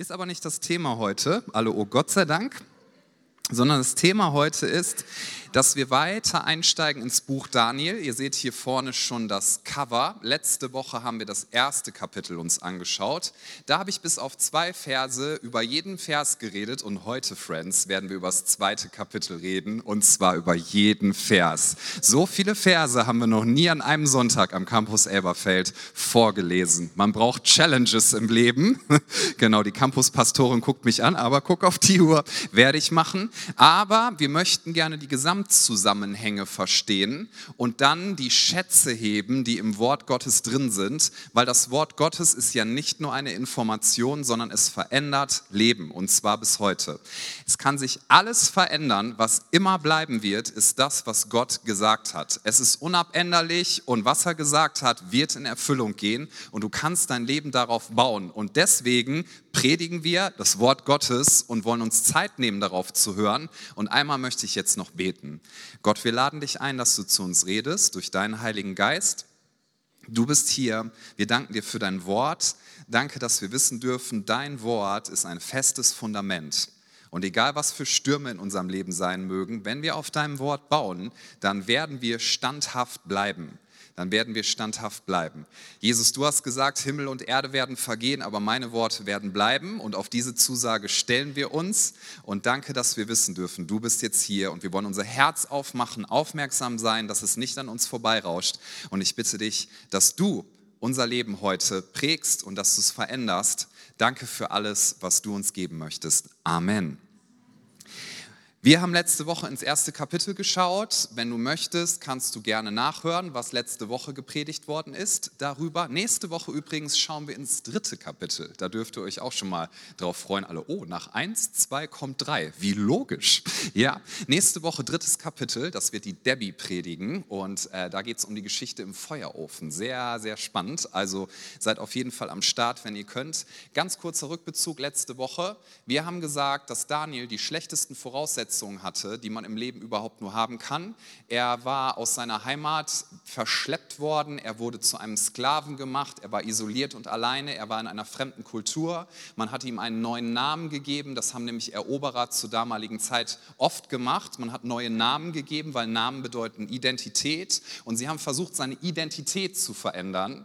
Ist aber nicht das Thema heute, alle oh Gott sei Dank, sondern das Thema heute ist, dass wir weiter einsteigen ins Buch Daniel. Ihr seht hier vorne schon das Cover. Letzte Woche haben wir das erste Kapitel uns angeschaut. Da habe ich bis auf zwei Verse über jeden Vers geredet und heute, Friends, werden wir über das zweite Kapitel reden und zwar über jeden Vers. So viele Verse haben wir noch nie an einem Sonntag am Campus Elberfeld vorgelesen. Man braucht Challenges im Leben. genau, die Campuspastorin guckt mich an, aber guck auf die Uhr, werde ich machen. Aber wir möchten gerne die gesamte Gesamtzusammenhänge verstehen und dann die Schätze heben, die im Wort Gottes drin sind, weil das Wort Gottes ist ja nicht nur eine Information, sondern es verändert Leben und zwar bis heute. Es kann sich alles verändern, was immer bleiben wird, ist das, was Gott gesagt hat. Es ist unabänderlich und was er gesagt hat, wird in Erfüllung gehen und du kannst dein Leben darauf bauen und deswegen predigen wir das Wort Gottes und wollen uns Zeit nehmen, darauf zu hören. Und einmal möchte ich jetzt noch beten. Gott, wir laden dich ein, dass du zu uns redest durch deinen Heiligen Geist. Du bist hier. Wir danken dir für dein Wort. Danke, dass wir wissen dürfen, dein Wort ist ein festes Fundament. Und egal, was für Stürme in unserem Leben sein mögen, wenn wir auf deinem Wort bauen, dann werden wir standhaft bleiben dann werden wir standhaft bleiben. Jesus, du hast gesagt, Himmel und Erde werden vergehen, aber meine Worte werden bleiben. Und auf diese Zusage stellen wir uns. Und danke, dass wir wissen dürfen, du bist jetzt hier und wir wollen unser Herz aufmachen, aufmerksam sein, dass es nicht an uns vorbeirauscht. Und ich bitte dich, dass du unser Leben heute prägst und dass du es veränderst. Danke für alles, was du uns geben möchtest. Amen. Wir haben letzte Woche ins erste Kapitel geschaut. Wenn du möchtest, kannst du gerne nachhören, was letzte Woche gepredigt worden ist darüber. Nächste Woche übrigens schauen wir ins dritte Kapitel. Da dürft ihr euch auch schon mal drauf freuen. Alle, oh, nach eins, zwei kommt drei. Wie logisch. Ja, nächste Woche drittes Kapitel. Das wird die Debbie predigen. Und äh, da geht es um die Geschichte im Feuerofen. Sehr, sehr spannend. Also seid auf jeden Fall am Start, wenn ihr könnt. Ganz kurzer Rückbezug letzte Woche. Wir haben gesagt, dass Daniel die schlechtesten Voraussetzungen Voraussetzungen hatte, die man im Leben überhaupt nur haben kann. Er war aus seiner Heimat verschleppt worden, er wurde zu einem Sklaven gemacht, er war isoliert und alleine, er war in einer fremden Kultur. Man hat ihm einen neuen Namen gegeben, das haben nämlich Eroberer zur damaligen Zeit oft gemacht. Man hat neue Namen gegeben, weil Namen bedeuten Identität und sie haben versucht, seine Identität zu verändern.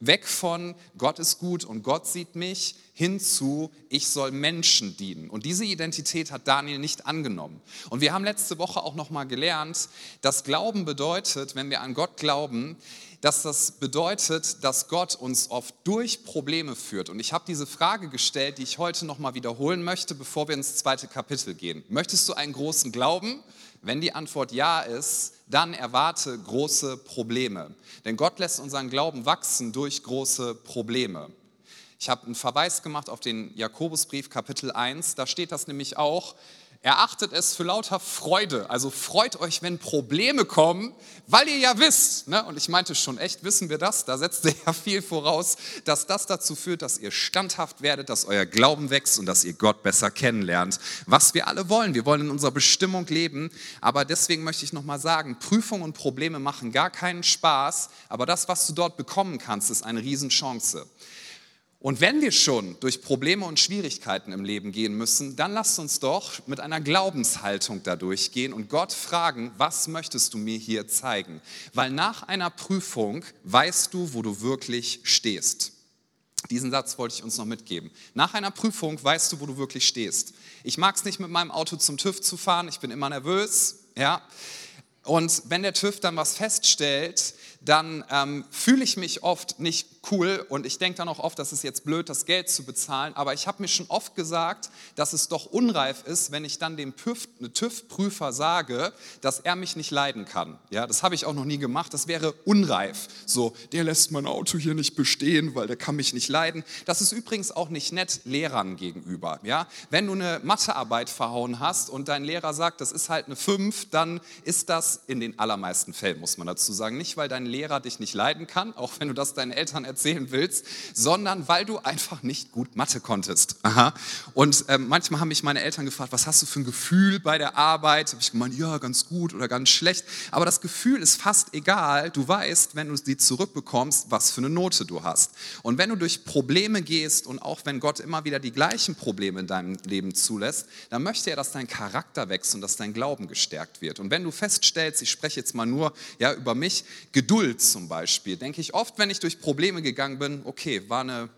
Weg von Gott ist gut und Gott sieht mich hinzu, ich soll Menschen dienen. Und diese Identität hat Daniel nicht angenommen. Und wir haben letzte Woche auch noch mal gelernt, dass Glauben bedeutet, wenn wir an Gott glauben, dass das bedeutet, dass Gott uns oft durch Probleme führt. Und ich habe diese Frage gestellt, die ich heute noch mal wiederholen möchte, bevor wir ins zweite Kapitel gehen. Möchtest du einen großen Glauben? Wenn die Antwort ja ist, dann erwarte große Probleme. Denn Gott lässt unseren Glauben wachsen durch große Probleme. Ich habe einen Verweis gemacht auf den Jakobusbrief Kapitel 1, da steht das nämlich auch, Erachtet es für lauter Freude. Also freut euch, wenn Probleme kommen, weil ihr ja wisst, ne? und ich meinte schon echt, wissen wir das? Da setzt ihr ja viel voraus, dass das dazu führt, dass ihr standhaft werdet, dass euer Glauben wächst und dass ihr Gott besser kennenlernt. Was wir alle wollen. Wir wollen in unserer Bestimmung leben. Aber deswegen möchte ich nochmal sagen, Prüfungen und Probleme machen gar keinen Spaß. Aber das, was du dort bekommen kannst, ist eine Riesenchance. Und wenn wir schon durch Probleme und Schwierigkeiten im Leben gehen müssen, dann lasst uns doch mit einer Glaubenshaltung da durchgehen und Gott fragen, was möchtest du mir hier zeigen? Weil nach einer Prüfung weißt du, wo du wirklich stehst. Diesen Satz wollte ich uns noch mitgeben. Nach einer Prüfung weißt du, wo du wirklich stehst. Ich mag es nicht, mit meinem Auto zum TÜV zu fahren. Ich bin immer nervös. Ja. Und wenn der TÜV dann was feststellt, dann ähm, fühle ich mich oft nicht cool und ich denke dann auch oft, dass es jetzt blöd, das Geld zu bezahlen. Aber ich habe mir schon oft gesagt, dass es doch unreif ist, wenn ich dann dem TÜV-Prüfer sage, dass er mich nicht leiden kann. Ja, das habe ich auch noch nie gemacht. Das wäre unreif. So, der lässt mein Auto hier nicht bestehen, weil der kann mich nicht leiden. Das ist übrigens auch nicht nett Lehrern gegenüber. Ja, wenn du eine Mathearbeit verhauen hast und dein Lehrer sagt, das ist halt eine 5, dann ist das in den allermeisten Fällen, muss man dazu sagen, nicht, weil dein Lehrer Lehrer dich nicht leiden kann, auch wenn du das deinen Eltern erzählen willst, sondern weil du einfach nicht gut Mathe konntest. Aha. Und ähm, manchmal haben mich meine Eltern gefragt, was hast du für ein Gefühl bei der Arbeit? Habe ich gemeint, ja, ganz gut oder ganz schlecht. Aber das Gefühl ist fast egal. Du weißt, wenn du sie zurückbekommst, was für eine Note du hast. Und wenn du durch Probleme gehst und auch wenn Gott immer wieder die gleichen Probleme in deinem Leben zulässt, dann möchte er, dass dein Charakter wächst und dass dein Glauben gestärkt wird. Und wenn du feststellst, ich spreche jetzt mal nur ja, über mich, Geduld zum Beispiel, denke ich oft, wenn ich durch Probleme gegangen bin, okay, war eine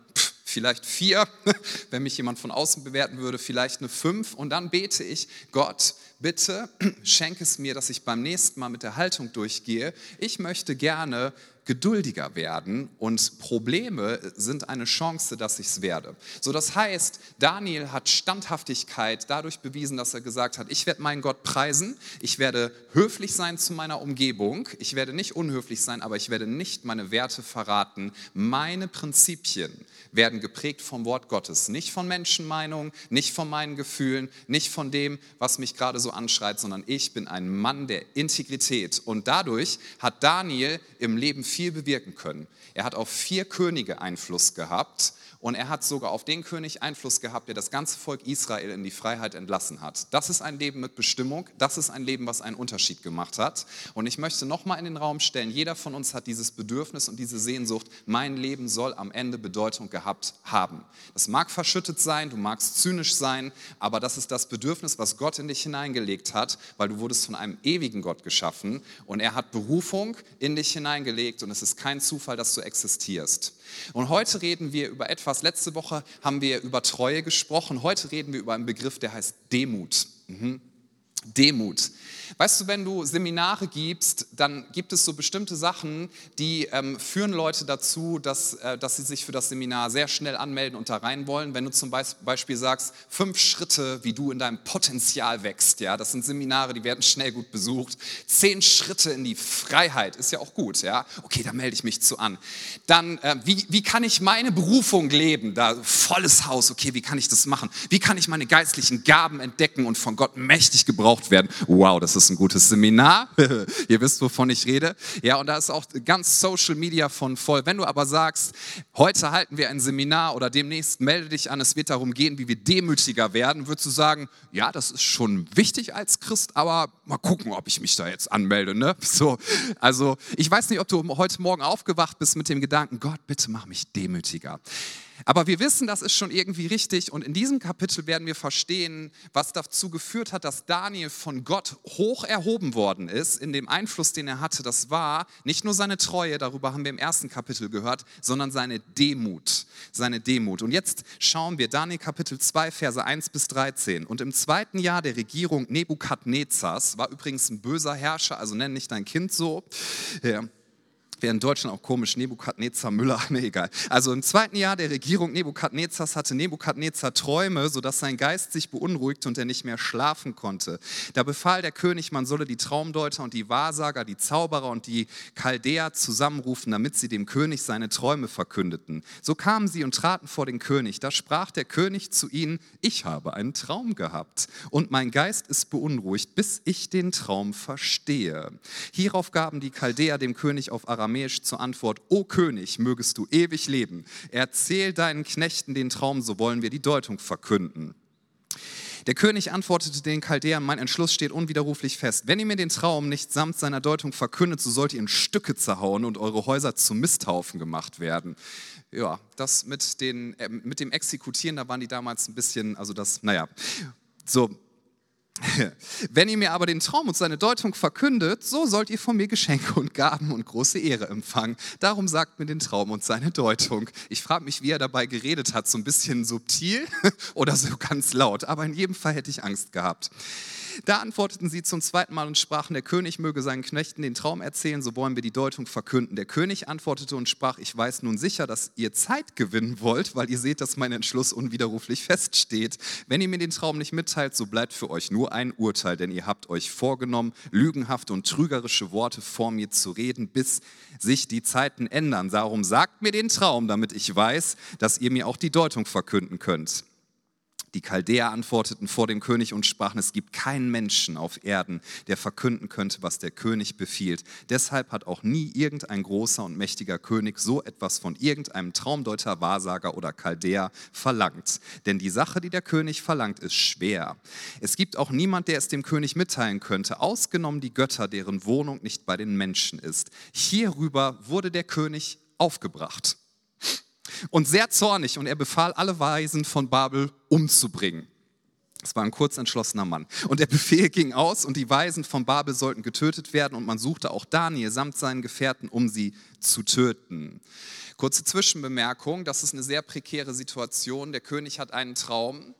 vielleicht vier, wenn mich jemand von außen bewerten würde, vielleicht eine fünf. Und dann bete ich, Gott, bitte schenke es mir, dass ich beim nächsten Mal mit der Haltung durchgehe. Ich möchte gerne geduldiger werden und Probleme sind eine Chance, dass ich es werde. So, das heißt, Daniel hat Standhaftigkeit dadurch bewiesen, dass er gesagt hat, ich werde meinen Gott preisen, ich werde höflich sein zu meiner Umgebung, ich werde nicht unhöflich sein, aber ich werde nicht meine Werte verraten. Meine Prinzipien werden geprägt vom Wort Gottes, nicht von Menschenmeinungen, nicht von meinen Gefühlen, nicht von dem, was mich gerade so anschreit, sondern ich bin ein Mann der Integrität. Und dadurch hat Daniel im Leben viel viel bewirken können. Er hat auf vier Könige Einfluss gehabt und er hat sogar auf den König Einfluss gehabt, der das ganze Volk Israel in die Freiheit entlassen hat. Das ist ein Leben mit Bestimmung. Das ist ein Leben, was einen Unterschied gemacht hat. Und ich möchte nochmal in den Raum stellen, jeder von uns hat dieses Bedürfnis und diese Sehnsucht, mein Leben soll am Ende Bedeutung gehabt haben. Das mag verschüttet sein, du magst zynisch sein, aber das ist das Bedürfnis, was Gott in dich hineingelegt hat, weil du wurdest von einem ewigen Gott geschaffen und er hat Berufung in dich hineingelegt und es ist kein Zufall, dass du existierst. Und heute reden wir über etwas, letzte Woche haben wir über Treue gesprochen, heute reden wir über einen Begriff, der heißt Demut. Mhm. Demut. Weißt du, wenn du Seminare gibst, dann gibt es so bestimmte Sachen, die ähm, führen Leute dazu, dass, äh, dass sie sich für das Seminar sehr schnell anmelden und da rein wollen. Wenn du zum Beispiel sagst, fünf Schritte, wie du in deinem Potenzial wächst, ja, das sind Seminare, die werden schnell gut besucht. Zehn Schritte in die Freiheit ist ja auch gut, ja. Okay, da melde ich mich zu an. Dann, äh, wie, wie kann ich meine Berufung leben? Da volles Haus, okay, wie kann ich das machen? Wie kann ich meine geistlichen Gaben entdecken und von Gott mächtig gebraucht werden? Wow, das ist ein gutes Seminar. Ihr wisst, wovon ich rede. Ja, und da ist auch ganz Social Media von voll. Wenn du aber sagst, heute halten wir ein Seminar oder demnächst melde dich an, es wird darum gehen, wie wir demütiger werden, würdest du sagen, ja, das ist schon wichtig als Christ, aber mal gucken, ob ich mich da jetzt anmelde. Ne? So, also ich weiß nicht, ob du heute Morgen aufgewacht bist mit dem Gedanken, Gott, bitte mach mich demütiger. Aber wir wissen, das ist schon irgendwie richtig und in diesem Kapitel werden wir verstehen, was dazu geführt hat, dass Daniel von Gott hoch erhoben worden ist in dem Einfluss, den er hatte. Das war nicht nur seine Treue, darüber haben wir im ersten Kapitel gehört, sondern seine Demut. Seine Demut. Und jetzt schauen wir Daniel Kapitel 2, Verse 1 bis 13. Und im zweiten Jahr der Regierung Nebukadnezars, war übrigens ein böser Herrscher, also nenn nicht dein Kind so, ja, Wäre in Deutschland auch komisch, Nebukadnezar Müller, nee, egal. Also im zweiten Jahr der Regierung Nebukadnezars hatte Nebukadnezar Träume, sodass sein Geist sich beunruhigte und er nicht mehr schlafen konnte. Da befahl der König, man solle die Traumdeuter und die Wahrsager, die Zauberer und die Chaldäer zusammenrufen, damit sie dem König seine Träume verkündeten. So kamen sie und traten vor den König. Da sprach der König zu ihnen, ich habe einen Traum gehabt und mein Geist ist beunruhigt, bis ich den Traum verstehe. Hierauf gaben die Chaldäer dem König auf Aram aramäisch zur Antwort, O König, mögest du ewig leben. Erzähl deinen Knechten den Traum, so wollen wir die Deutung verkünden. Der König antwortete den Chaldäern, mein Entschluss steht unwiderruflich fest. Wenn ihr mir den Traum nicht samt seiner Deutung verkündet, so sollt ihr in Stücke zerhauen und eure Häuser zu Misthaufen gemacht werden. Ja, das mit, den, äh, mit dem Exekutieren, da waren die damals ein bisschen, also das, naja, so, wenn ihr mir aber den Traum und seine Deutung verkündet, so sollt ihr von mir Geschenke und Gaben und große Ehre empfangen. Darum sagt mir den Traum und seine Deutung. Ich frage mich, wie er dabei geredet hat, so ein bisschen subtil oder so ganz laut, aber in jedem Fall hätte ich Angst gehabt. Da antworteten sie zum zweiten Mal und sprachen, der König möge seinen Knechten den Traum erzählen, so wollen wir die Deutung verkünden. Der König antwortete und sprach, ich weiß nun sicher, dass ihr Zeit gewinnen wollt, weil ihr seht, dass mein Entschluss unwiderruflich feststeht. Wenn ihr mir den Traum nicht mitteilt, so bleibt für euch nur ein Urteil, denn ihr habt euch vorgenommen, lügenhafte und trügerische Worte vor mir zu reden, bis sich die Zeiten ändern. Darum sagt mir den Traum, damit ich weiß, dass ihr mir auch die Deutung verkünden könnt. Die Chaldäer antworteten vor dem König und sprachen, es gibt keinen Menschen auf Erden, der verkünden könnte, was der König befiehlt. Deshalb hat auch nie irgendein großer und mächtiger König so etwas von irgendeinem Traumdeuter, Wahrsager oder Chaldäer verlangt. Denn die Sache, die der König verlangt, ist schwer. Es gibt auch niemand, der es dem König mitteilen könnte, ausgenommen die Götter, deren Wohnung nicht bei den Menschen ist. Hierüber wurde der König aufgebracht und sehr zornig und er befahl, alle Weisen von Babel umzubringen. Es war ein kurzentschlossener Mann. Und der Befehl ging aus und die Weisen von Babel sollten getötet werden und man suchte auch Daniel samt seinen Gefährten, um sie zu töten. Kurze Zwischenbemerkung, das ist eine sehr prekäre Situation. Der König hat einen Traum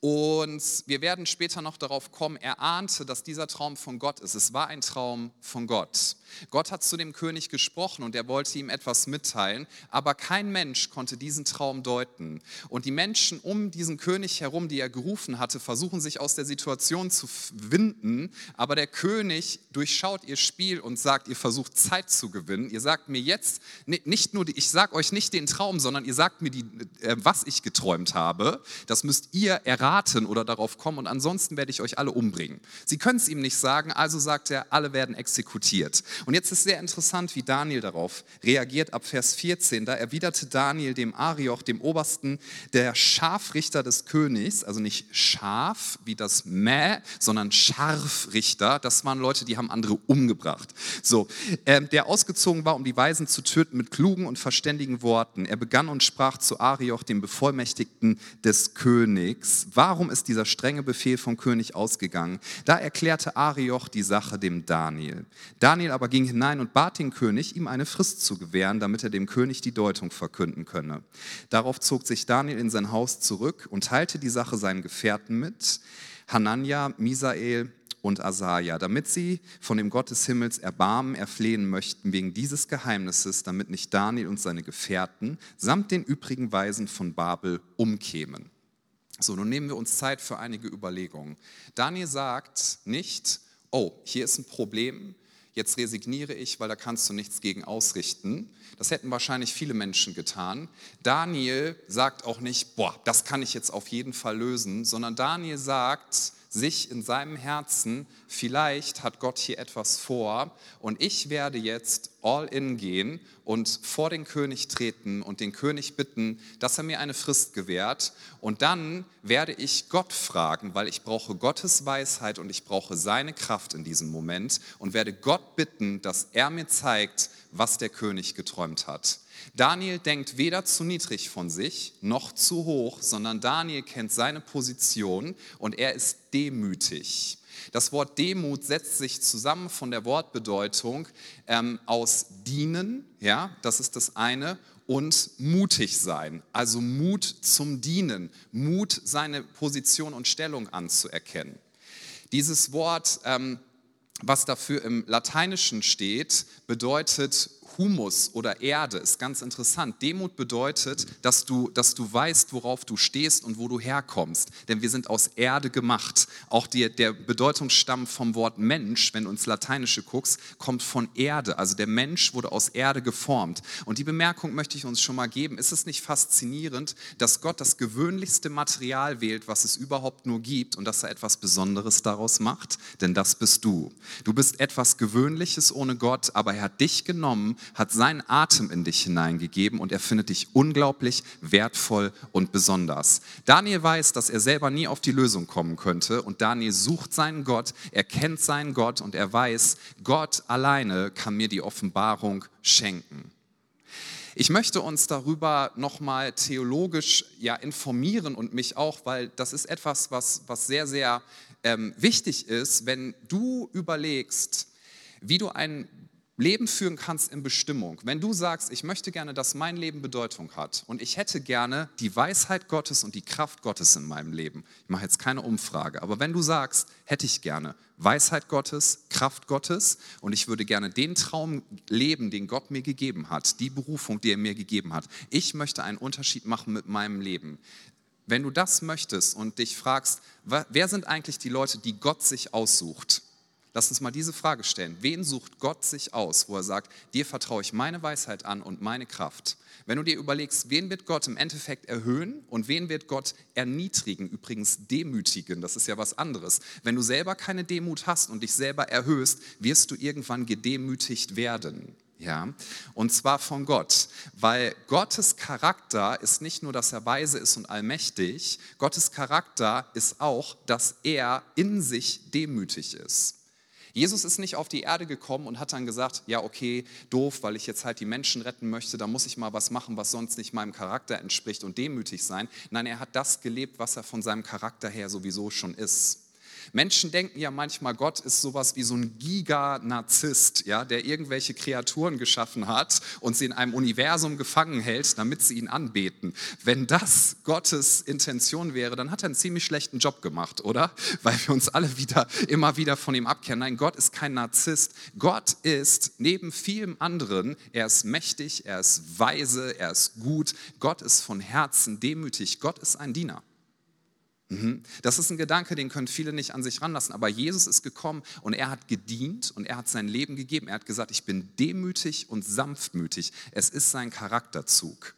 und wir werden später noch darauf kommen, er ahnte, dass dieser Traum von Gott ist. Es war ein Traum von Gott. Gott hat zu dem König gesprochen und er wollte ihm etwas mitteilen, aber kein Mensch konnte diesen Traum deuten. Und die Menschen um diesen König herum, die er gerufen hatte, versuchen sich aus der Situation zu winden, aber der König durchschaut ihr Spiel und sagt, ihr versucht Zeit zu gewinnen. Ihr sagt mir jetzt nicht nur, ich sage euch nicht den Traum, sondern ihr sagt mir, die, äh, was ich geträumt habe. Das müsst ihr erraten oder darauf kommen und ansonsten werde ich euch alle umbringen. Sie können es ihm nicht sagen, also sagt er, alle werden exekutiert. Und jetzt ist sehr interessant, wie Daniel darauf reagiert ab Vers 14. Da erwiderte Daniel dem Arioch, dem Obersten, der Scharfrichter des Königs, also nicht scharf wie das Mäh, sondern Scharfrichter. Das waren Leute, die haben andere umgebracht. So, äh, der ausgezogen war, um die Weisen zu töten mit klugen und verständigen Worten. Er begann und sprach zu Arioch, dem Bevollmächtigten des Königs. Warum ist dieser strenge Befehl vom König ausgegangen? Da erklärte Arioch die Sache dem Daniel. Daniel aber ging hinein und bat den König, ihm eine Frist zu gewähren, damit er dem König die Deutung verkünden könne. Darauf zog sich Daniel in sein Haus zurück und teilte die Sache seinen Gefährten mit, Hanania, Misael und Asaja, damit sie von dem Gott des Himmels Erbarmen erflehen möchten wegen dieses Geheimnisses, damit nicht Daniel und seine Gefährten samt den übrigen Weisen von Babel umkämen. So, nun nehmen wir uns Zeit für einige Überlegungen. Daniel sagt nicht, oh, hier ist ein Problem, jetzt resigniere ich, weil da kannst du nichts gegen ausrichten. Das hätten wahrscheinlich viele Menschen getan. Daniel sagt auch nicht, boah, das kann ich jetzt auf jeden Fall lösen, sondern Daniel sagt, sich in seinem Herzen, vielleicht hat Gott hier etwas vor und ich werde jetzt all in gehen und vor den König treten und den König bitten, dass er mir eine Frist gewährt und dann werde ich Gott fragen, weil ich brauche Gottes Weisheit und ich brauche seine Kraft in diesem Moment und werde Gott bitten, dass er mir zeigt, was der König geträumt hat. Daniel denkt weder zu niedrig von sich noch zu hoch, sondern Daniel kennt seine Position und er ist demütig. Das Wort Demut setzt sich zusammen von der Wortbedeutung ähm, aus dienen, ja, das ist das eine, und mutig sein, also Mut zum Dienen, Mut, seine Position und Stellung anzuerkennen. Dieses Wort, ähm, was dafür im Lateinischen steht, bedeutet Humus oder Erde ist ganz interessant. Demut bedeutet, dass du, dass du weißt, worauf du stehst und wo du herkommst. Denn wir sind aus Erde gemacht. Auch die, der Bedeutungsstamm vom Wort Mensch, wenn du ins Lateinische guckst, kommt von Erde. Also der Mensch wurde aus Erde geformt. Und die Bemerkung möchte ich uns schon mal geben. Ist es nicht faszinierend, dass Gott das gewöhnlichste Material wählt, was es überhaupt nur gibt und dass er etwas Besonderes daraus macht? Denn das bist du. Du bist etwas Gewöhnliches ohne Gott, aber er hat dich genommen hat seinen Atem in dich hineingegeben und er findet dich unglaublich wertvoll und besonders. Daniel weiß, dass er selber nie auf die Lösung kommen könnte und Daniel sucht seinen Gott, er kennt seinen Gott und er weiß, Gott alleine kann mir die Offenbarung schenken. Ich möchte uns darüber nochmal theologisch ja, informieren und mich auch, weil das ist etwas, was, was sehr, sehr ähm, wichtig ist, wenn du überlegst, wie du ein Leben führen kannst in Bestimmung. Wenn du sagst, ich möchte gerne, dass mein Leben Bedeutung hat und ich hätte gerne die Weisheit Gottes und die Kraft Gottes in meinem Leben. Ich mache jetzt keine Umfrage, aber wenn du sagst, hätte ich gerne Weisheit Gottes, Kraft Gottes und ich würde gerne den Traum leben, den Gott mir gegeben hat, die Berufung, die er mir gegeben hat. Ich möchte einen Unterschied machen mit meinem Leben. Wenn du das möchtest und dich fragst, wer sind eigentlich die Leute, die Gott sich aussucht? Lass uns mal diese Frage stellen. Wen sucht Gott sich aus, wo er sagt, dir vertraue ich meine Weisheit an und meine Kraft? Wenn du dir überlegst, wen wird Gott im Endeffekt erhöhen und wen wird Gott erniedrigen, übrigens demütigen, das ist ja was anderes. Wenn du selber keine Demut hast und dich selber erhöhst, wirst du irgendwann gedemütigt werden. Ja, und zwar von Gott, weil Gottes Charakter ist nicht nur, dass er weise ist und allmächtig, Gottes Charakter ist auch, dass er in sich demütig ist. Jesus ist nicht auf die Erde gekommen und hat dann gesagt, ja okay, doof, weil ich jetzt halt die Menschen retten möchte, da muss ich mal was machen, was sonst nicht meinem Charakter entspricht und demütig sein. Nein, er hat das gelebt, was er von seinem Charakter her sowieso schon ist. Menschen denken ja manchmal, Gott ist sowas wie so ein Giga-Narzisst, ja, der irgendwelche Kreaturen geschaffen hat und sie in einem Universum gefangen hält, damit sie ihn anbeten. Wenn das Gottes Intention wäre, dann hat er einen ziemlich schlechten Job gemacht, oder? Weil wir uns alle wieder, immer wieder von ihm abkehren. Nein, Gott ist kein Narzisst. Gott ist neben vielem anderen, er ist mächtig, er ist weise, er ist gut. Gott ist von Herzen demütig. Gott ist ein Diener. Mhm. Das ist ein Gedanke, den können viele nicht an sich ranlassen. Aber Jesus ist gekommen und er hat gedient und er hat sein Leben gegeben. Er hat gesagt, ich bin demütig und sanftmütig. Es ist sein Charakterzug.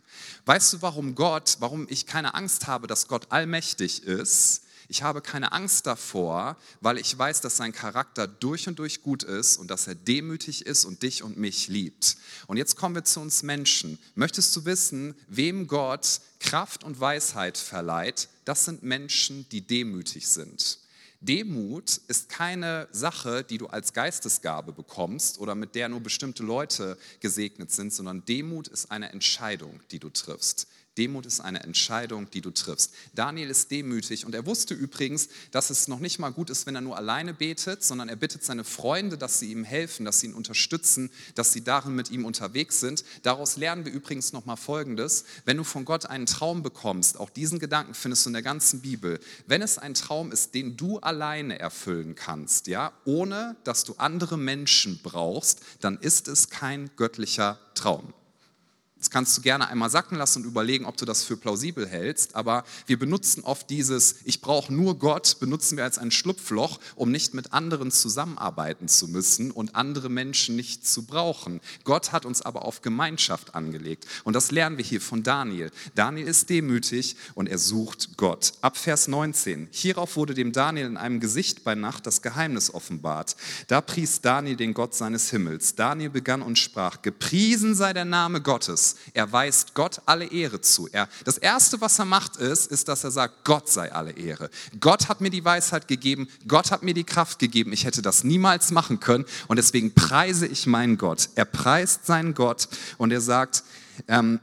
Weißt du, warum Gott, warum ich keine Angst habe, dass Gott allmächtig ist? Ich habe keine Angst davor, weil ich weiß, dass sein Charakter durch und durch gut ist und dass er demütig ist und dich und mich liebt. Und jetzt kommen wir zu uns Menschen. Möchtest du wissen, wem Gott Kraft und Weisheit verleiht? Das sind Menschen, die demütig sind. Demut ist keine Sache, die du als Geistesgabe bekommst oder mit der nur bestimmte Leute gesegnet sind, sondern Demut ist eine Entscheidung, die du triffst. Demut ist eine Entscheidung, die du triffst. Daniel ist demütig und er wusste übrigens, dass es noch nicht mal gut ist, wenn er nur alleine betet, sondern er bittet seine Freunde, dass sie ihm helfen, dass sie ihn unterstützen, dass sie darin mit ihm unterwegs sind. Daraus lernen wir übrigens noch mal Folgendes: Wenn du von Gott einen Traum bekommst, auch diesen Gedanken findest du in der ganzen Bibel. Wenn es ein Traum ist, den du alleine erfüllen kannst, ja, ohne dass du andere Menschen brauchst, dann ist es kein göttlicher Traum. Das kannst du gerne einmal sacken lassen und überlegen, ob du das für plausibel hältst. Aber wir benutzen oft dieses Ich brauche nur Gott, benutzen wir als ein Schlupfloch, um nicht mit anderen zusammenarbeiten zu müssen und andere Menschen nicht zu brauchen. Gott hat uns aber auf Gemeinschaft angelegt. Und das lernen wir hier von Daniel. Daniel ist demütig und er sucht Gott. Ab Vers 19. Hierauf wurde dem Daniel in einem Gesicht bei Nacht das Geheimnis offenbart. Da pries Daniel den Gott seines Himmels. Daniel begann und sprach: Gepriesen sei der Name Gottes er weist Gott alle Ehre zu. Er, das Erste, was er macht, ist, ist, dass er sagt, Gott sei alle Ehre. Gott hat mir die Weisheit gegeben, Gott hat mir die Kraft gegeben. Ich hätte das niemals machen können und deswegen preise ich meinen Gott. Er preist seinen Gott und er sagt, ähm,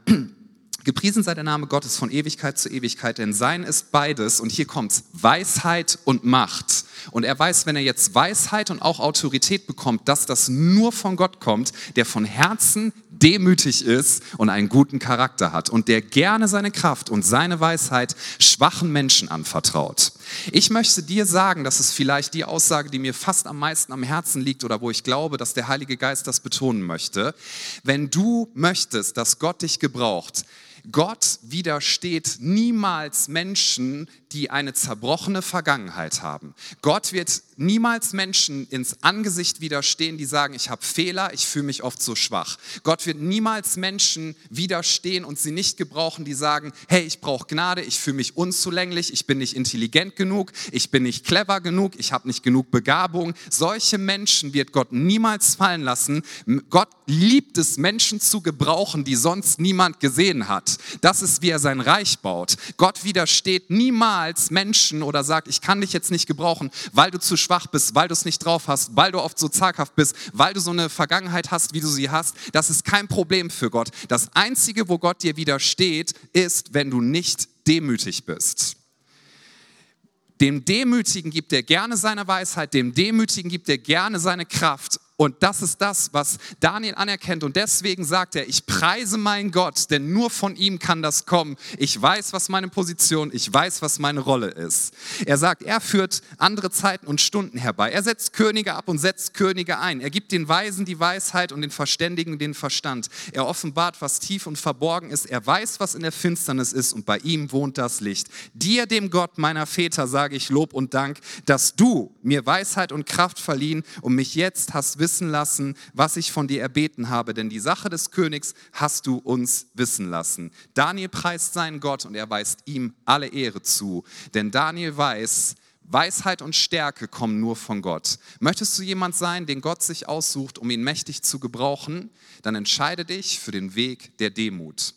Gepriesen sei der Name Gottes von Ewigkeit zu Ewigkeit, denn sein ist beides, und hier kommt's, Weisheit und Macht. Und er weiß, wenn er jetzt Weisheit und auch Autorität bekommt, dass das nur von Gott kommt, der von Herzen demütig ist und einen guten Charakter hat und der gerne seine Kraft und seine Weisheit schwachen Menschen anvertraut. Ich möchte dir sagen, das ist vielleicht die Aussage, die mir fast am meisten am Herzen liegt oder wo ich glaube, dass der Heilige Geist das betonen möchte. Wenn du möchtest, dass Gott dich gebraucht, Gott widersteht niemals Menschen, die eine zerbrochene Vergangenheit haben. Gott wird niemals Menschen ins Angesicht widerstehen, die sagen, ich habe Fehler, ich fühle mich oft so schwach. Gott wird niemals Menschen widerstehen und sie nicht gebrauchen, die sagen, hey, ich brauche Gnade, ich fühle mich unzulänglich, ich bin nicht intelligent genug, ich bin nicht clever genug, ich habe nicht genug Begabung. Solche Menschen wird Gott niemals fallen lassen. Gott liebt es, Menschen zu gebrauchen, die sonst niemand gesehen hat. Das ist, wie er sein Reich baut. Gott widersteht niemals Menschen oder sagt, ich kann dich jetzt nicht gebrauchen, weil du zu schwach bist, weil du es nicht drauf hast, weil du oft so zaghaft bist, weil du so eine Vergangenheit hast, wie du sie hast. Das ist kein Problem für Gott. Das Einzige, wo Gott dir widersteht, ist, wenn du nicht demütig bist. Dem Demütigen gibt er gerne seine Weisheit, dem Demütigen gibt er gerne seine Kraft Und das ist das, was Daniel anerkennt. Und deswegen sagt er, ich preise meinen Gott, denn nur von ihm kann das kommen. Ich weiß, was meine Position, ich weiß, was meine Rolle ist. Er sagt, er führt andere Zeiten und Stunden herbei. Er setzt Könige ab und setzt Könige ein. Er gibt den Weisen die Weisheit und den Verständigen den Verstand. Er offenbart, was tief und verborgen ist. Er weiß, was in der Finsternis ist und bei ihm wohnt das Licht. Dir, dem Gott meiner Väter, sage ich Lob und Dank, dass du mir Weisheit und Kraft verliehen und mich jetzt hast wissen lassen, was ich von dir erbeten habe. Denn die Sache des Königs hast du uns wissen lassen. Daniel preist seinen Gott und er weist ihm alle Ehre zu. Denn Daniel weiß, Weisheit und Stärke kommen nur von Gott. Möchtest du jemand sein, den Gott sich aussucht, um ihn mächtig zu gebrauchen, dann entscheide dich für den Weg der Demut.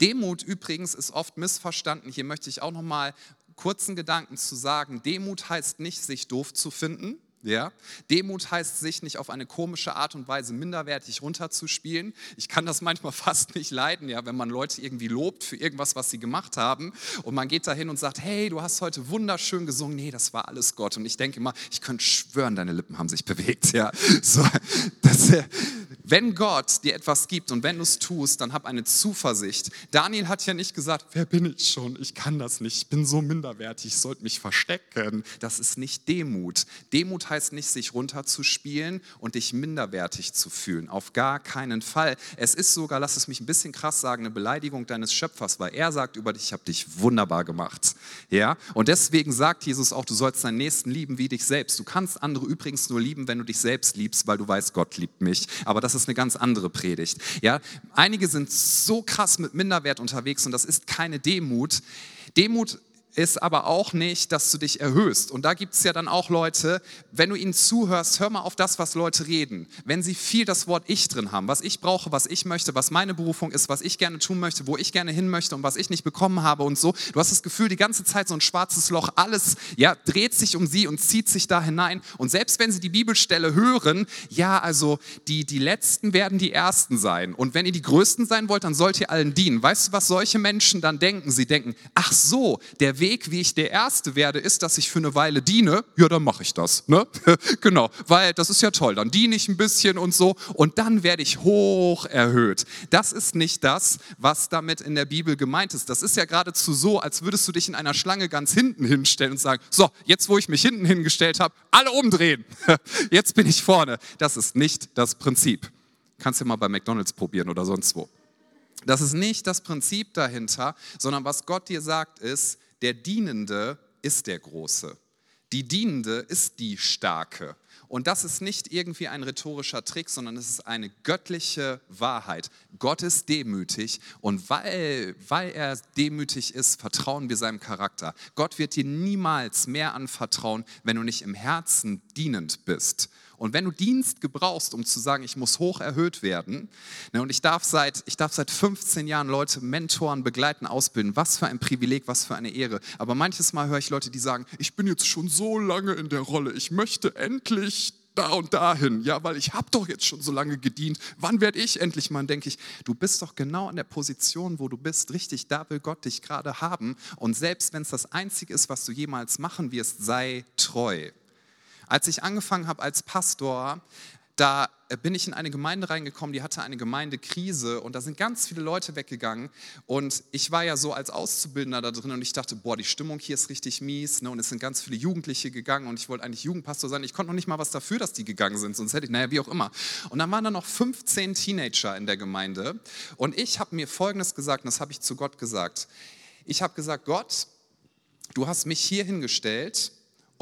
Demut übrigens ist oft missverstanden. Hier möchte ich auch noch mal kurzen Gedanken zu sagen. Demut heißt nicht, sich doof zu finden. Ja? Demut heißt, sich nicht auf eine komische Art und Weise minderwertig runterzuspielen. Ich kann das manchmal fast nicht leiden, ja, wenn man Leute irgendwie lobt für irgendwas, was sie gemacht haben und man geht dahin und sagt, hey, du hast heute wunderschön gesungen. Nee, das war alles Gott. Und ich denke immer, ich könnte schwören, deine Lippen haben sich bewegt. Ja? So, das, wenn Gott dir etwas gibt und wenn du es tust, dann hab eine Zuversicht. Daniel hat ja nicht gesagt, wer bin ich schon? Ich kann das nicht. Ich bin so minderwertig. Ich sollte mich verstecken. Das ist nicht Demut. Demut heißt nicht, sich runterzuspielen und dich minderwertig zu fühlen. Auf gar keinen Fall. Es ist sogar, lass es mich ein bisschen krass sagen, eine Beleidigung deines Schöpfers, weil er sagt über dich, ich habe dich wunderbar gemacht. Ja? Und deswegen sagt Jesus auch, du sollst deinen Nächsten lieben wie dich selbst. Du kannst andere übrigens nur lieben, wenn du dich selbst liebst, weil du weißt, Gott liebt mich. Aber das ist eine ganz andere Predigt. Ja, einige sind so krass mit Minderwert unterwegs und das ist keine Demut. Demut ist aber auch nicht, dass du dich erhöhst. Und da gibt es ja dann auch Leute, wenn du ihnen zuhörst, hör mal auf das, was Leute reden. Wenn sie viel das Wort Ich drin haben, was ich brauche, was ich möchte, was meine Berufung ist, was ich gerne tun möchte, wo ich gerne hin möchte und was ich nicht bekommen habe und so. Du hast das Gefühl, die ganze Zeit so ein schwarzes Loch, alles ja, dreht sich um sie und zieht sich da hinein. Und selbst wenn sie die Bibelstelle hören, ja, also die, die Letzten werden die Ersten sein. Und wenn ihr die Größten sein wollt, dann sollt ihr allen dienen. Weißt du, was solche Menschen dann denken? Sie denken, ach so, der Weg Weg, wie ich der Erste werde, ist, dass ich für eine Weile diene, ja, dann mache ich das. Ne? genau, weil das ist ja toll. Dann diene ich ein bisschen und so und dann werde ich hoch erhöht. Das ist nicht das, was damit in der Bibel gemeint ist. Das ist ja geradezu so, als würdest du dich in einer Schlange ganz hinten hinstellen und sagen, so, jetzt wo ich mich hinten hingestellt habe, alle umdrehen. jetzt bin ich vorne. Das ist nicht das Prinzip. Kannst du mal bei McDonald's probieren oder sonst wo. Das ist nicht das Prinzip dahinter, sondern was Gott dir sagt ist, der Dienende ist der Große. Die Dienende ist die Starke. Und das ist nicht irgendwie ein rhetorischer Trick, sondern es ist eine göttliche Wahrheit. Gott ist demütig und weil, weil er demütig ist, vertrauen wir seinem Charakter. Gott wird dir niemals mehr anvertrauen, wenn du nicht im Herzen dienend bist. Und wenn du Dienst gebrauchst, um zu sagen, ich muss hoch erhöht werden, ne, und ich darf, seit, ich darf seit 15 Jahren Leute mentoren, begleiten, ausbilden, was für ein Privileg, was für eine Ehre. Aber manches Mal höre ich Leute, die sagen, ich bin jetzt schon so lange in der Rolle, ich möchte endlich da und dahin, ja, weil ich habe doch jetzt schon so lange gedient. Wann werde ich endlich mal? Denke ich, du bist doch genau an der Position, wo du bist. Richtig, da will Gott dich gerade haben. Und selbst wenn es das Einzige ist, was du jemals machen wirst, sei treu. Als ich angefangen habe als Pastor, da bin ich in eine Gemeinde reingekommen, die hatte eine Gemeindekrise und da sind ganz viele Leute weggegangen und ich war ja so als Auszubildender da drin und ich dachte, boah, die Stimmung hier ist richtig mies ne? und es sind ganz viele Jugendliche gegangen und ich wollte eigentlich Jugendpastor sein. Ich konnte noch nicht mal was dafür, dass die gegangen sind, sonst hätte ich, naja, wie auch immer. Und dann waren da noch 15 Teenager in der Gemeinde und ich habe mir Folgendes gesagt und das habe ich zu Gott gesagt. Ich habe gesagt, Gott, du hast mich hier hingestellt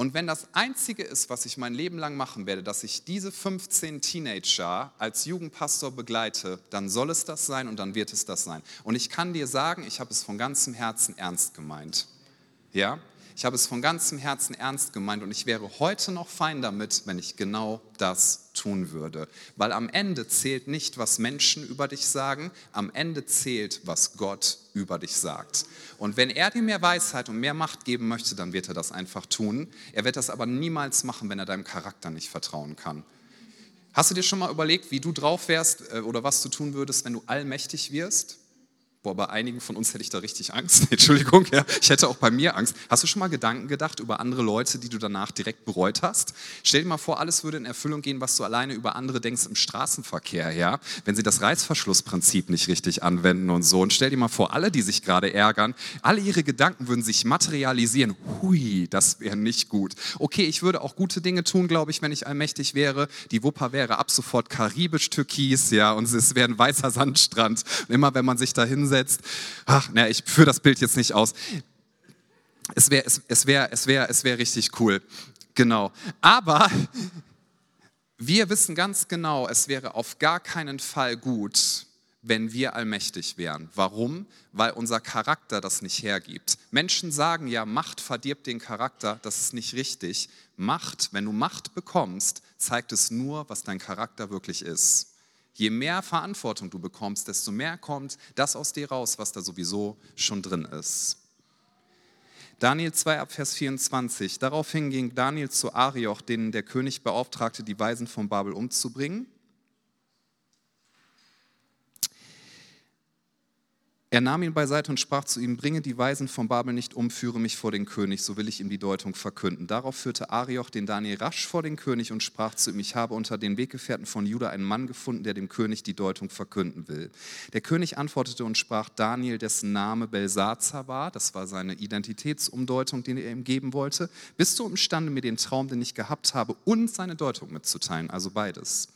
und wenn das Einzige ist, was ich mein Leben lang machen werde, dass ich diese 15 Teenager als Jugendpastor begleite, dann soll es das sein und dann wird es das sein. Und ich kann dir sagen, ich habe es von ganzem Herzen ernst gemeint. Ja? Ich habe es von ganzem Herzen ernst gemeint und ich wäre heute noch fein damit, wenn ich genau das tun würde. Weil am Ende zählt nicht, was Menschen über dich sagen, am Ende zählt, was Gott über dich sagt. Und wenn er dir mehr Weisheit und mehr Macht geben möchte, dann wird er das einfach tun. Er wird das aber niemals machen, wenn er deinem Charakter nicht vertrauen kann. Hast du dir schon mal überlegt, wie du drauf wärst äh, oder was du tun würdest, wenn du allmächtig wirst? Boah, bei einigen von uns hätte ich da richtig Angst. Entschuldigung, ja. Ich hätte auch bei mir Angst. Hast du schon mal Gedanken gedacht über andere Leute, die du danach direkt bereut hast? Stell dir mal vor, alles würde in Erfüllung gehen, was du alleine über andere denkst im Straßenverkehr, ja. Wenn sie das Reißverschlussprinzip nicht richtig anwenden und so. Und stell dir mal vor, alle, die sich gerade ärgern, alle ihre Gedanken würden sich materialisieren. Hui, das wäre nicht gut. Okay, ich würde auch gute Dinge tun, glaube ich, wenn ich allmächtig wäre. Die Wupper wäre ab sofort karibisch-türkis, ja. Und es wäre ein weißer Sandstrand. Und immer, wenn man sich da hinsetzt, hinsetzt. Ach, na, ich führe das Bild jetzt nicht aus. Es wäre es, es wär, es wär, es wär richtig cool. Genau. Aber wir wissen ganz genau, es wäre auf gar keinen Fall gut, wenn wir allmächtig wären. Warum? Weil unser Charakter das nicht hergibt. Menschen sagen ja, Macht verdirbt den Charakter. Das ist nicht richtig. Macht, wenn du Macht bekommst, zeigt es nur, was dein Charakter wirklich ist. Je mehr Verantwortung du bekommst, desto mehr kommt das aus dir raus, was da sowieso schon drin ist. Daniel 2 ab Vers 24. Daraufhin ging Daniel zu Arioch, den der König beauftragte, die Weisen von Babel umzubringen. Er nahm ihn beiseite und sprach zu ihm, bringe die Weisen von Babel nicht um, führe mich vor den König, so will ich ihm die Deutung verkünden. Darauf führte Arioch den Daniel rasch vor den König und sprach zu ihm, ich habe unter den Weggefährten von Juda einen Mann gefunden, der dem König die Deutung verkünden will. Der König antwortete und sprach Daniel, dessen Name Belsazar war, das war seine Identitätsumdeutung, die er ihm geben wollte, bist du imstande, mir den Traum, den ich gehabt habe, und seine Deutung mitzuteilen, also beides.